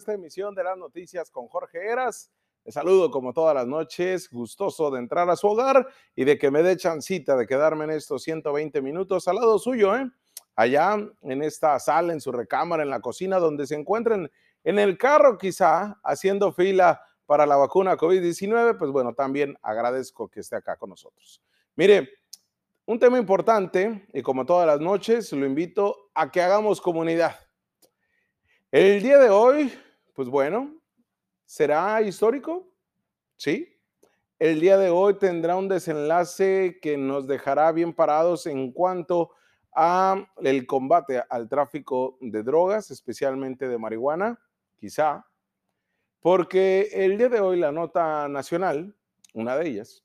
esta emisión de las noticias con Jorge Eras. Les saludo como todas las noches, gustoso de entrar a su hogar y de que me dé chancita de quedarme en estos 120 minutos al lado suyo, ¿eh? allá en esta sala, en su recámara, en la cocina, donde se encuentren en el carro quizá haciendo fila para la vacuna COVID-19, pues bueno, también agradezco que esté acá con nosotros. Mire, un tema importante y como todas las noches, lo invito a que hagamos comunidad. El día de hoy, pues bueno, ¿será histórico? Sí. El día de hoy tendrá un desenlace que nos dejará bien parados en cuanto a el combate al tráfico de drogas, especialmente de marihuana, quizá, porque el día de hoy la nota nacional, una de ellas,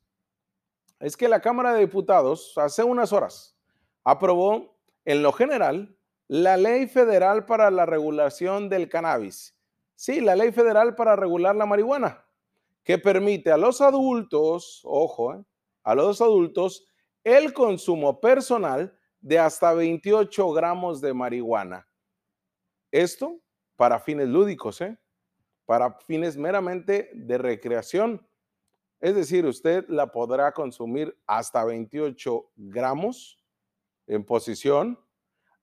es que la Cámara de Diputados hace unas horas aprobó en lo general la ley federal para la regulación del cannabis. Sí, la ley federal para regular la marihuana, que permite a los adultos, ojo, eh, a los adultos, el consumo personal de hasta 28 gramos de marihuana. Esto para fines lúdicos, ¿eh? para fines meramente de recreación. Es decir, usted la podrá consumir hasta 28 gramos en posición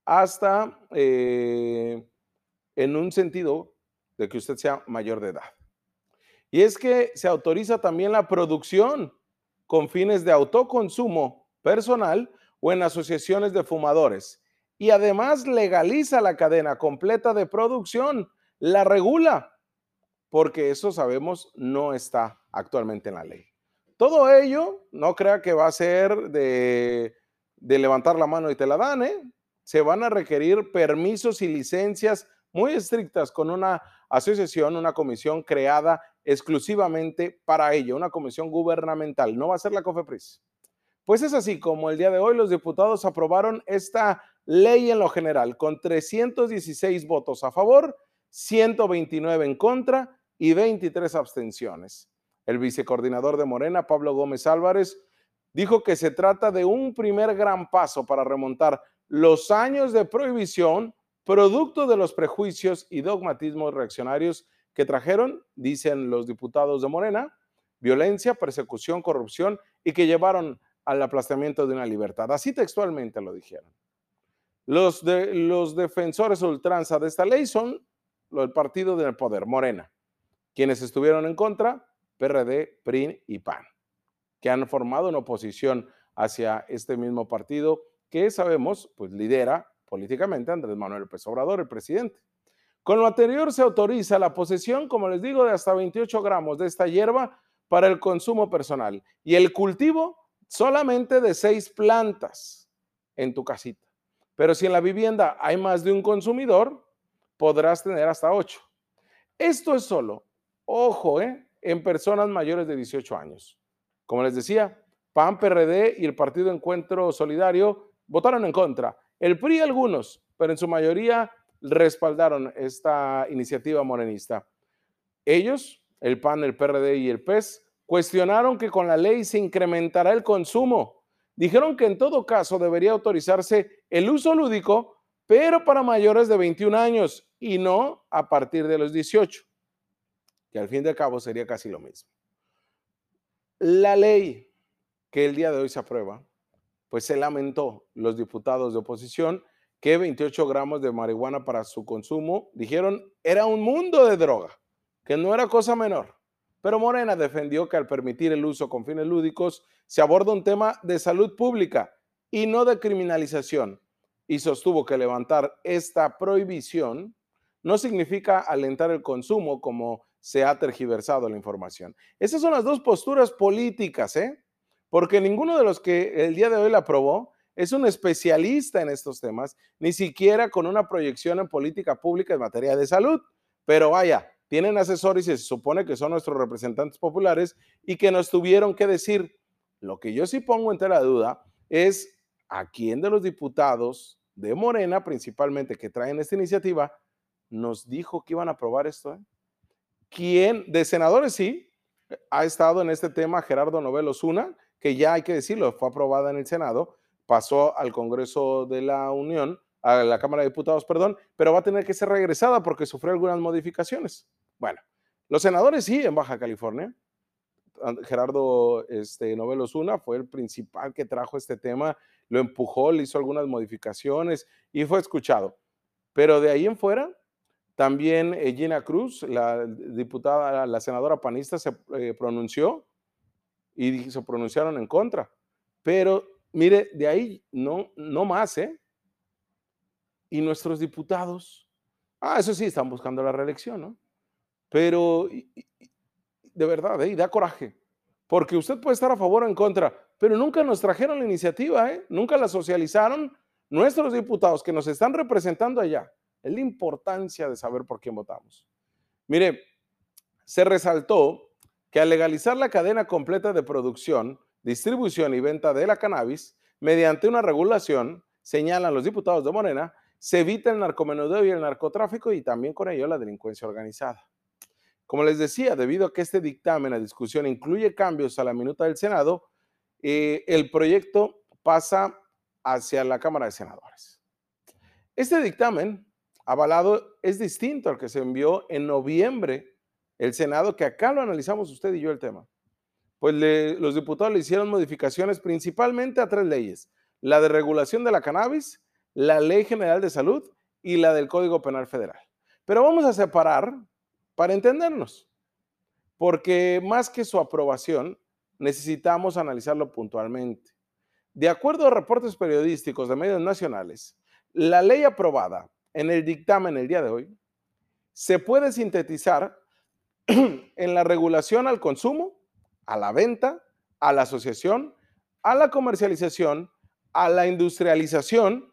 hasta eh, en un sentido de que usted sea mayor de edad. Y es que se autoriza también la producción con fines de autoconsumo personal o en asociaciones de fumadores. Y además legaliza la cadena completa de producción, la regula, porque eso sabemos no está actualmente en la ley. Todo ello, no crea que va a ser de, de levantar la mano y te la dan, ¿eh? se van a requerir permisos y licencias muy estrictas con una asociación, una comisión creada exclusivamente para ello, una comisión gubernamental, no va a ser la COFEPRIS. Pues es así como el día de hoy los diputados aprobaron esta ley en lo general con 316 votos a favor, 129 en contra y 23 abstenciones. El vicecoordinador de Morena, Pablo Gómez Álvarez, dijo que se trata de un primer gran paso para remontar los años de prohibición producto de los prejuicios y dogmatismos reaccionarios que trajeron, dicen los diputados de Morena, violencia, persecución, corrupción y que llevaron al aplastamiento de una libertad. Así textualmente lo dijeron. Los, de, los defensores ultranza de esta ley son el partido del poder, Morena, quienes estuvieron en contra, PRD, PRIN y PAN, que han formado una oposición hacia este mismo partido que sabemos, pues lidera políticamente Andrés Manuel López Obrador, el presidente. Con lo anterior se autoriza la posesión, como les digo, de hasta 28 gramos de esta hierba para el consumo personal y el cultivo solamente de seis plantas en tu casita. Pero si en la vivienda hay más de un consumidor, podrás tener hasta ocho. Esto es solo, ojo, ¿eh? en personas mayores de 18 años. Como les decía, PAN, PRD y el Partido Encuentro Solidario votaron en contra. El PRI algunos, pero en su mayoría respaldaron esta iniciativa morenista. Ellos, el PAN, el PRD y el PES, cuestionaron que con la ley se incrementará el consumo. Dijeron que en todo caso debería autorizarse el uso lúdico, pero para mayores de 21 años y no a partir de los 18, que al fin de cabo sería casi lo mismo. La ley que el día de hoy se aprueba pues se lamentó los diputados de oposición que 28 gramos de marihuana para su consumo, dijeron, era un mundo de droga, que no era cosa menor. Pero Morena defendió que al permitir el uso con fines lúdicos se aborda un tema de salud pública y no de criminalización, y sostuvo que levantar esta prohibición no significa alentar el consumo como se ha tergiversado la información. Esas son las dos posturas políticas, ¿eh? Porque ninguno de los que el día de hoy la aprobó es un especialista en estos temas, ni siquiera con una proyección en política pública en materia de salud. Pero vaya, tienen asesores y se supone que son nuestros representantes populares y que nos tuvieron que decir. Lo que yo sí pongo entre la duda es a quién de los diputados de Morena, principalmente que traen esta iniciativa, nos dijo que iban a aprobar esto. Eh? ¿Quién? De senadores sí, ha estado en este tema Gerardo Novelos Una, que ya hay que decirlo, fue aprobada en el Senado, pasó al Congreso de la Unión, a la Cámara de Diputados, perdón, pero va a tener que ser regresada porque sufrió algunas modificaciones. Bueno, los senadores sí en Baja California. Gerardo este, Novelo fue el principal que trajo este tema, lo empujó, le hizo algunas modificaciones y fue escuchado. Pero de ahí en fuera, también eh, Gina Cruz, la diputada, la senadora panista, se eh, pronunció y se pronunciaron en contra. Pero mire, de ahí no, no más, ¿eh? Y nuestros diputados, ah, eso sí, están buscando la reelección, ¿no? Pero de verdad, ¿eh? da coraje, porque usted puede estar a favor o en contra, pero nunca nos trajeron la iniciativa, ¿eh? Nunca la socializaron nuestros diputados que nos están representando allá. Es la importancia de saber por quién votamos. Mire, se resaltó que al legalizar la cadena completa de producción, distribución y venta de la cannabis, mediante una regulación, señalan los diputados de Morena, se evita el narcomenudeo y el narcotráfico y también con ello la delincuencia organizada. Como les decía, debido a que este dictamen a discusión incluye cambios a la minuta del Senado, eh, el proyecto pasa hacia la Cámara de Senadores. Este dictamen avalado es distinto al que se envió en noviembre el Senado, que acá lo analizamos usted y yo el tema, pues los diputados le hicieron modificaciones principalmente a tres leyes, la de regulación de la cannabis, la Ley General de Salud y la del Código Penal Federal. Pero vamos a separar para entendernos, porque más que su aprobación, necesitamos analizarlo puntualmente. De acuerdo a reportes periodísticos de medios nacionales, la ley aprobada en el dictamen el día de hoy se puede sintetizar en la regulación al consumo, a la venta, a la asociación, a la comercialización, a la industrialización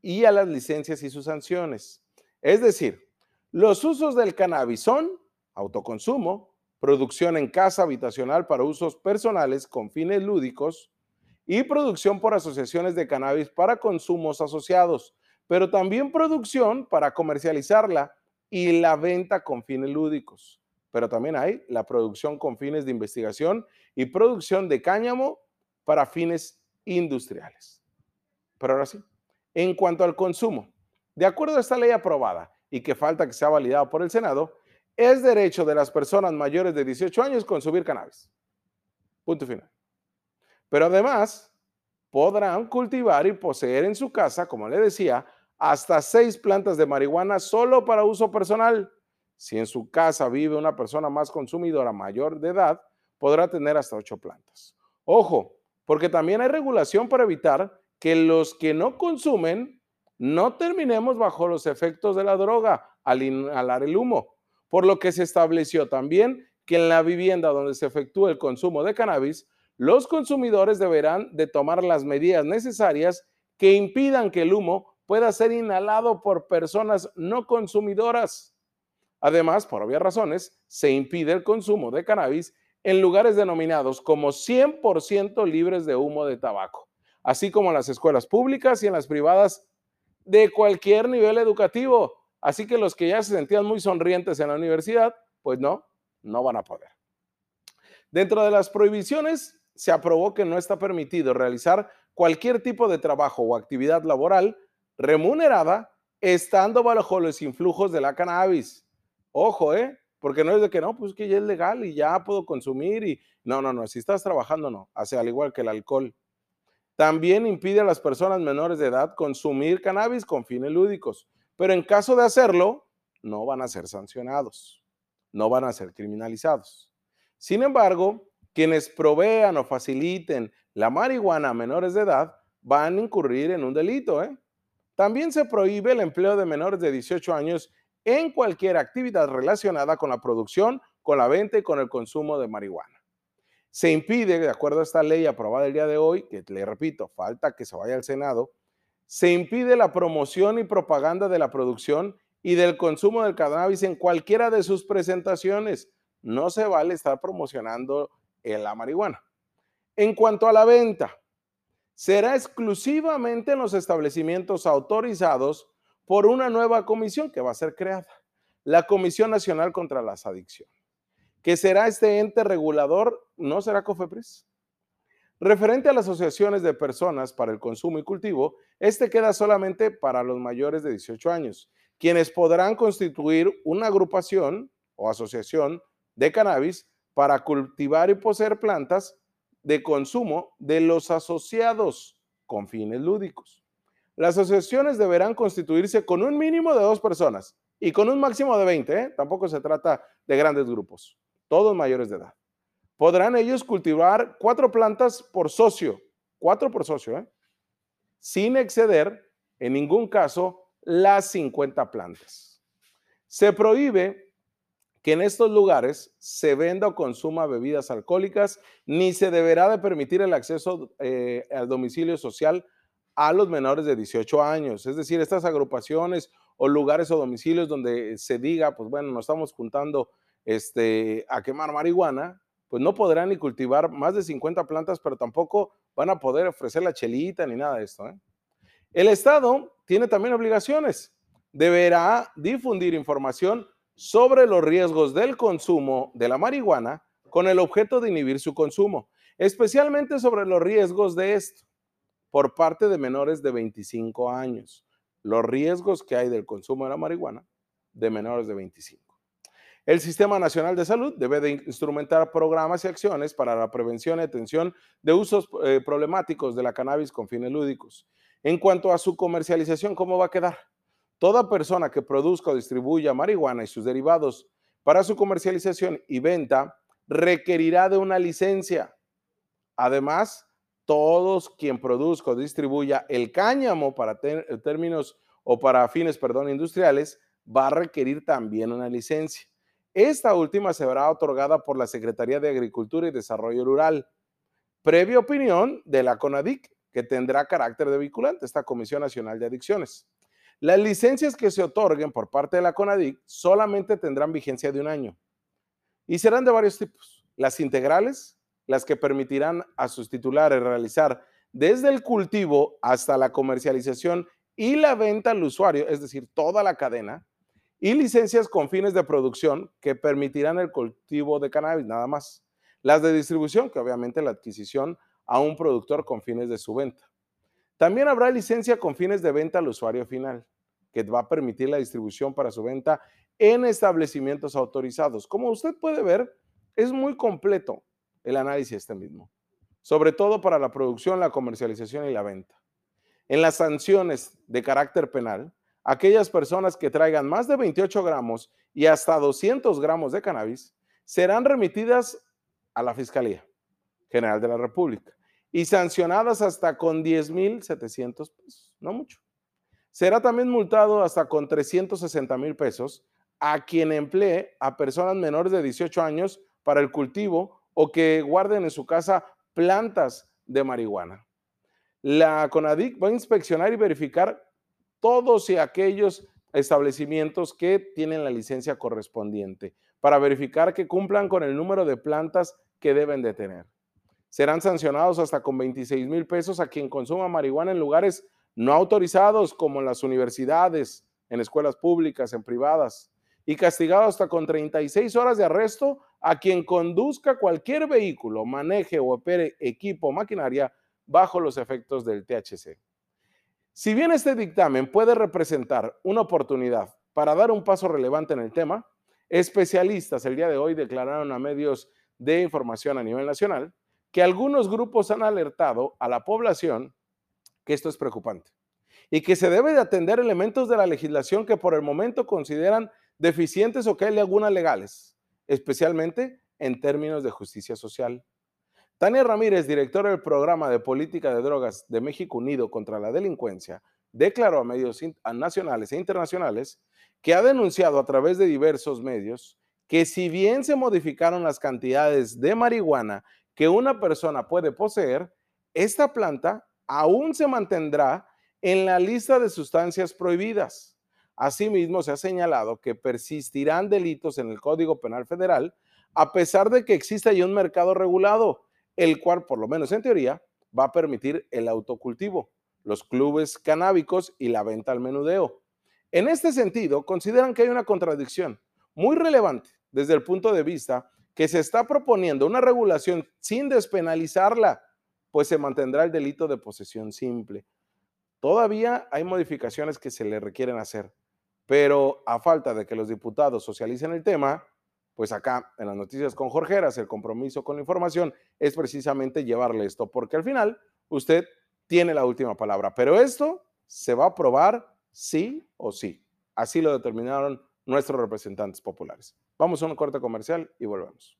y a las licencias y sus sanciones. Es decir, los usos del cannabis son autoconsumo, producción en casa habitacional para usos personales con fines lúdicos y producción por asociaciones de cannabis para consumos asociados, pero también producción para comercializarla y la venta con fines lúdicos pero también hay la producción con fines de investigación y producción de cáñamo para fines industriales. Pero ahora sí, en cuanto al consumo, de acuerdo a esta ley aprobada y que falta que sea validada por el Senado, es derecho de las personas mayores de 18 años consumir cannabis. Punto final. Pero además, podrán cultivar y poseer en su casa, como le decía, hasta seis plantas de marihuana solo para uso personal si en su casa vive una persona más consumidora mayor de edad, podrá tener hasta ocho plantas. Ojo, porque también hay regulación para evitar que los que no consumen no terminemos bajo los efectos de la droga al inhalar el humo, por lo que se estableció también que en la vivienda donde se efectúa el consumo de cannabis, los consumidores deberán de tomar las medidas necesarias que impidan que el humo pueda ser inhalado por personas no consumidoras. Además, por obvias razones, se impide el consumo de cannabis en lugares denominados como 100% libres de humo de tabaco, así como en las escuelas públicas y en las privadas de cualquier nivel educativo. Así que los que ya se sentían muy sonrientes en la universidad, pues no, no van a poder. Dentro de las prohibiciones, se aprobó que no está permitido realizar cualquier tipo de trabajo o actividad laboral remunerada estando bajo los influjos de la cannabis. Ojo, ¿eh? Porque no es de que no, pues que ya es legal y ya puedo consumir y no, no, no, si estás trabajando no, hace al igual que el alcohol. También impide a las personas menores de edad consumir cannabis con fines lúdicos, pero en caso de hacerlo, no van a ser sancionados, no van a ser criminalizados. Sin embargo, quienes provean o faciliten la marihuana a menores de edad van a incurrir en un delito. ¿eh? También se prohíbe el empleo de menores de 18 años en cualquier actividad relacionada con la producción, con la venta y con el consumo de marihuana. Se impide, de acuerdo a esta ley aprobada el día de hoy, que le repito, falta que se vaya al Senado, se impide la promoción y propaganda de la producción y del consumo del cannabis en cualquiera de sus presentaciones. No se vale estar promocionando la marihuana. En cuanto a la venta, será exclusivamente en los establecimientos autorizados por una nueva comisión que va a ser creada, la Comisión Nacional contra las Adicciones, que será este ente regulador, no será COFEPRIS. Referente a las asociaciones de personas para el consumo y cultivo, este queda solamente para los mayores de 18 años, quienes podrán constituir una agrupación o asociación de cannabis para cultivar y poseer plantas de consumo de los asociados con fines lúdicos. Las asociaciones deberán constituirse con un mínimo de dos personas y con un máximo de 20. ¿eh? Tampoco se trata de grandes grupos, todos mayores de edad. Podrán ellos cultivar cuatro plantas por socio, cuatro por socio, ¿eh? sin exceder en ningún caso las 50 plantas. Se prohíbe que en estos lugares se venda o consuma bebidas alcohólicas, ni se deberá de permitir el acceso eh, al domicilio social a los menores de 18 años. Es decir, estas agrupaciones o lugares o domicilios donde se diga, pues bueno, nos estamos juntando este, a quemar marihuana, pues no podrán ni cultivar más de 50 plantas, pero tampoco van a poder ofrecer la chelita ni nada de esto. ¿eh? El Estado tiene también obligaciones. Deberá difundir información sobre los riesgos del consumo de la marihuana con el objeto de inhibir su consumo, especialmente sobre los riesgos de esto por parte de menores de 25 años. Los riesgos que hay del consumo de la marihuana de menores de 25. El Sistema Nacional de Salud debe de instrumentar programas y acciones para la prevención y atención de usos eh, problemáticos de la cannabis con fines lúdicos. En cuanto a su comercialización, ¿cómo va a quedar? Toda persona que produzca o distribuya marihuana y sus derivados para su comercialización y venta requerirá de una licencia. Además, todos quien produzca o distribuya el cáñamo para términos o para fines, perdón, industriales, va a requerir también una licencia. Esta última se verá otorgada por la Secretaría de Agricultura y Desarrollo Rural, previa opinión de la CONADIC, que tendrá carácter de vinculante, esta Comisión Nacional de Adicciones. Las licencias que se otorguen por parte de la CONADIC solamente tendrán vigencia de un año y serán de varios tipos. Las integrales, las que permitirán a sus titulares realizar desde el cultivo hasta la comercialización y la venta al usuario, es decir, toda la cadena, y licencias con fines de producción que permitirán el cultivo de cannabis, nada más. Las de distribución, que obviamente la adquisición a un productor con fines de su venta. También habrá licencia con fines de venta al usuario final, que va a permitir la distribución para su venta en establecimientos autorizados. Como usted puede ver, es muy completo el análisis este mismo, sobre todo para la producción, la comercialización y la venta. En las sanciones de carácter penal, aquellas personas que traigan más de 28 gramos y hasta 200 gramos de cannabis serán remitidas a la Fiscalía General de la República y sancionadas hasta con 10,700 pesos, no mucho. Será también multado hasta con 360 mil pesos a quien emplee a personas menores de 18 años para el cultivo o que guarden en su casa plantas de marihuana. La CONADIC va a inspeccionar y verificar todos y aquellos establecimientos que tienen la licencia correspondiente para verificar que cumplan con el número de plantas que deben de tener. Serán sancionados hasta con 26 mil pesos a quien consuma marihuana en lugares no autorizados como en las universidades, en escuelas públicas, en privadas, y castigado hasta con 36 horas de arresto a quien conduzca cualquier vehículo, maneje o opere equipo o maquinaria bajo los efectos del THC. Si bien este dictamen puede representar una oportunidad para dar un paso relevante en el tema, especialistas el día de hoy declararon a medios de información a nivel nacional que algunos grupos han alertado a la población que esto es preocupante y que se debe de atender elementos de la legislación que por el momento consideran deficientes o que hay lagunas legales, especialmente en términos de justicia social. Tania Ramírez, directora del programa de política de drogas de México Unido contra la Delincuencia, declaró a medios nacionales e internacionales que ha denunciado a través de diversos medios que si bien se modificaron las cantidades de marihuana que una persona puede poseer, esta planta aún se mantendrá en la lista de sustancias prohibidas. Asimismo, se ha señalado que persistirán delitos en el Código Penal Federal a pesar de que exista ya un mercado regulado el cual, por lo menos en teoría, va a permitir el autocultivo, los clubes canábicos y la venta al menudeo. En este sentido, consideran que hay una contradicción muy relevante desde el punto de vista que se está proponiendo una regulación sin despenalizarla, pues se mantendrá el delito de posesión simple. Todavía hay modificaciones que se le requieren hacer, pero a falta de que los diputados socialicen el tema, pues acá en las noticias con Jorge Heras, el compromiso con la información es precisamente llevarle esto, porque al final usted tiene la última palabra, pero esto se va a aprobar sí o sí. Así lo determinaron nuestros representantes populares. Vamos a un corte comercial y volvemos.